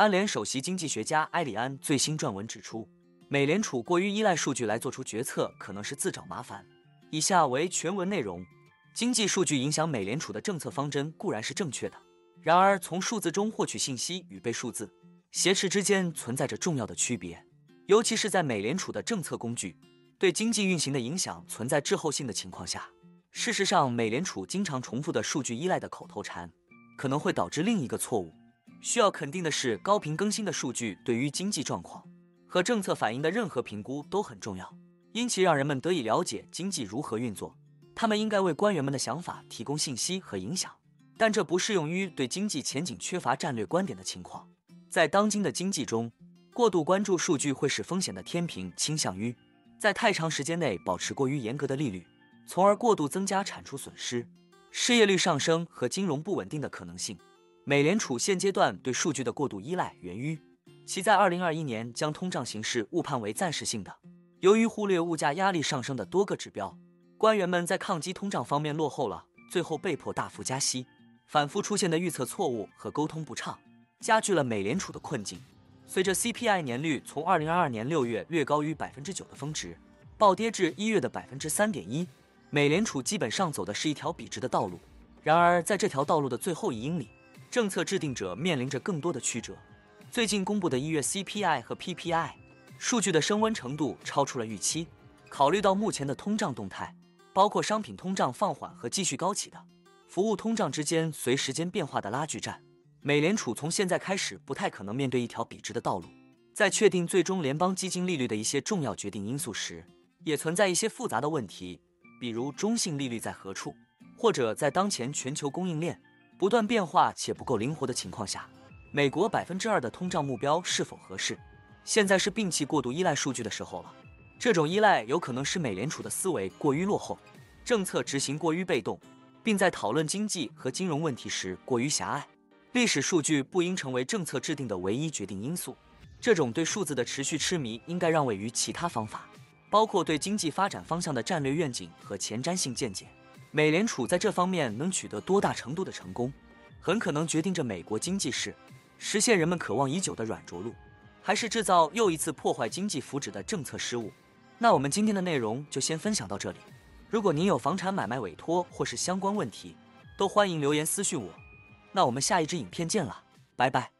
安联首席经济学家埃里安最新撰文指出，美联储过于依赖数据来做出决策，可能是自找麻烦。以下为全文内容：经济数据影响美联储的政策方针固然是正确的，然而从数字中获取信息与被数字挟持之间存在着重要的区别，尤其是在美联储的政策工具对经济运行的影响存在滞后性的情况下。事实上，美联储经常重复的数据依赖的口头禅，可能会导致另一个错误。需要肯定的是，高频更新的数据对于经济状况和政策反应的任何评估都很重要，因其让人们得以了解经济如何运作。他们应该为官员们的想法提供信息和影响，但这不适用于对经济前景缺乏战略观点的情况。在当今的经济中，过度关注数据会使风险的天平倾向于在太长时间内保持过于严格的利率。从而过度增加产出损失、失业率上升和金融不稳定的可能性。美联储现阶段对数据的过度依赖源于其在2021年将通胀形势误判为暂时性的。由于忽略物价压力上升的多个指标，官员们在抗击通胀方面落后了，最后被迫大幅加息。反复出现的预测错误和沟通不畅，加剧了美联储的困境。随着 CPI 年率从2022年6月略高于百分之九的峰值，暴跌至一月的百分之三点一。美联储基本上走的是一条笔直的道路，然而在这条道路的最后一英里，政策制定者面临着更多的曲折。最近公布的一月 CPI 和 PPI 数据的升温程度超出了预期。考虑到目前的通胀动态，包括商品通胀放缓和继续高企的服务通胀之间随时间变化的拉锯战，美联储从现在开始不太可能面对一条笔直的道路。在确定最终联邦基金利率的一些重要决定因素时，也存在一些复杂的问题。比如中性利率在何处，或者在当前全球供应链不断变化且不够灵活的情况下，美国百分之二的通胀目标是否合适？现在是摒弃过度依赖数据的时候了。这种依赖有可能使美联储的思维过于落后，政策执行过于被动，并在讨论经济和金融问题时过于狭隘。历史数据不应成为政策制定的唯一决定因素。这种对数字的持续痴迷应该让位于其他方法。包括对经济发展方向的战略愿景和前瞻性见解，美联储在这方面能取得多大程度的成功，很可能决定着美国经济是实现人们渴望已久的软着陆，还是制造又一次破坏经济福祉的政策失误。那我们今天的内容就先分享到这里。如果您有房产买卖委托或是相关问题，都欢迎留言私讯我。那我们下一支影片见了，拜拜。